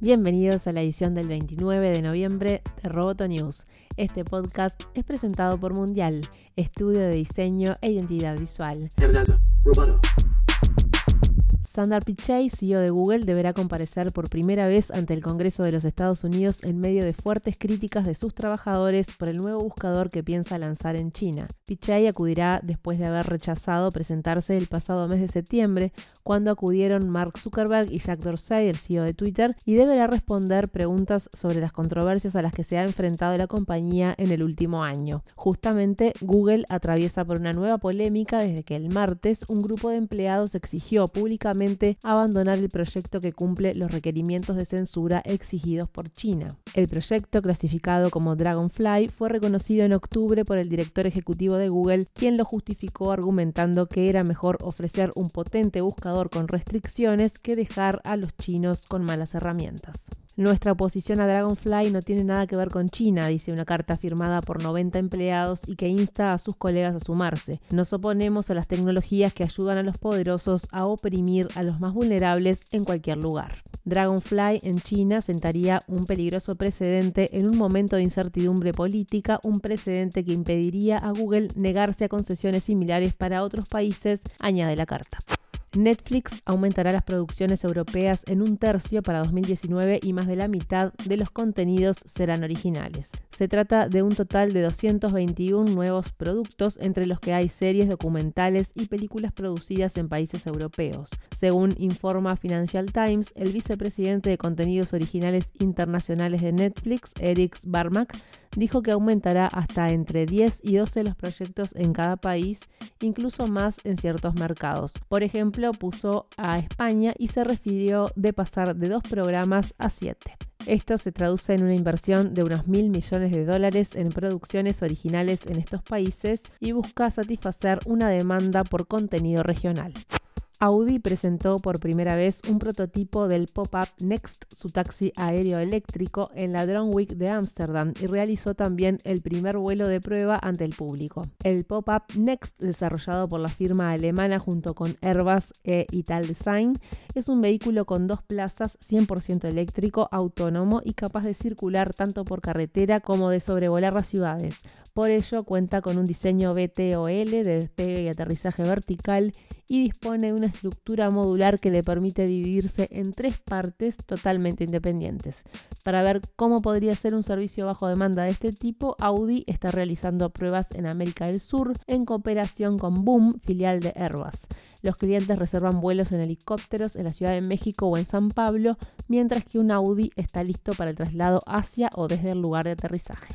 Bienvenidos a la edición del 29 de noviembre de Roboto News. Este podcast es presentado por Mundial, estudio de diseño e identidad visual. Sundar Pichai, CEO de Google, deberá comparecer por primera vez ante el Congreso de los Estados Unidos en medio de fuertes críticas de sus trabajadores por el nuevo buscador que piensa lanzar en China. Pichai acudirá después de haber rechazado presentarse el pasado mes de septiembre, cuando acudieron Mark Zuckerberg y Jack Dorsey, el CEO de Twitter, y deberá responder preguntas sobre las controversias a las que se ha enfrentado la compañía en el último año. Justamente, Google atraviesa por una nueva polémica desde que el martes un grupo de empleados exigió públicamente abandonar el proyecto que cumple los requerimientos de censura exigidos por China. El proyecto, clasificado como Dragonfly, fue reconocido en octubre por el director ejecutivo de Google, quien lo justificó argumentando que era mejor ofrecer un potente buscador con restricciones que dejar a los chinos con malas herramientas. Nuestra oposición a Dragonfly no tiene nada que ver con China, dice una carta firmada por 90 empleados y que insta a sus colegas a sumarse. Nos oponemos a las tecnologías que ayudan a los poderosos a oprimir a los más vulnerables en cualquier lugar. Dragonfly en China sentaría un peligroso precedente en un momento de incertidumbre política, un precedente que impediría a Google negarse a concesiones similares para otros países, añade la carta. Netflix aumentará las producciones europeas en un tercio para 2019 y más de la mitad de los contenidos serán originales. Se trata de un total de 221 nuevos productos, entre los que hay series documentales y películas producidas en países europeos. Según informa Financial Times, el vicepresidente de contenidos originales internacionales de Netflix, Eric Barmack, dijo que aumentará hasta entre 10 y 12 los proyectos en cada país, incluso más en ciertos mercados. Por ejemplo, puso a España y se refirió de pasar de dos programas a siete. Esto se traduce en una inversión de unos mil millones de dólares en producciones originales en estos países y busca satisfacer una demanda por contenido regional. Audi presentó por primera vez un prototipo del Pop-Up Next, su taxi aéreo eléctrico, en la Drone Week de Ámsterdam y realizó también el primer vuelo de prueba ante el público. El Pop-Up Next, desarrollado por la firma alemana junto con Airbus e Ital Design, es un vehículo con dos plazas 100% eléctrico, autónomo y capaz de circular tanto por carretera como de sobrevolar las ciudades. Por ello cuenta con un diseño BTOL de despegue y aterrizaje vertical y dispone de estructura modular que le permite dividirse en tres partes totalmente independientes. Para ver cómo podría ser un servicio bajo demanda de este tipo, Audi está realizando pruebas en América del Sur en cooperación con Boom, filial de Airbus. Los clientes reservan vuelos en helicópteros en la Ciudad de México o en San Pablo, mientras que un Audi está listo para el traslado hacia o desde el lugar de aterrizaje.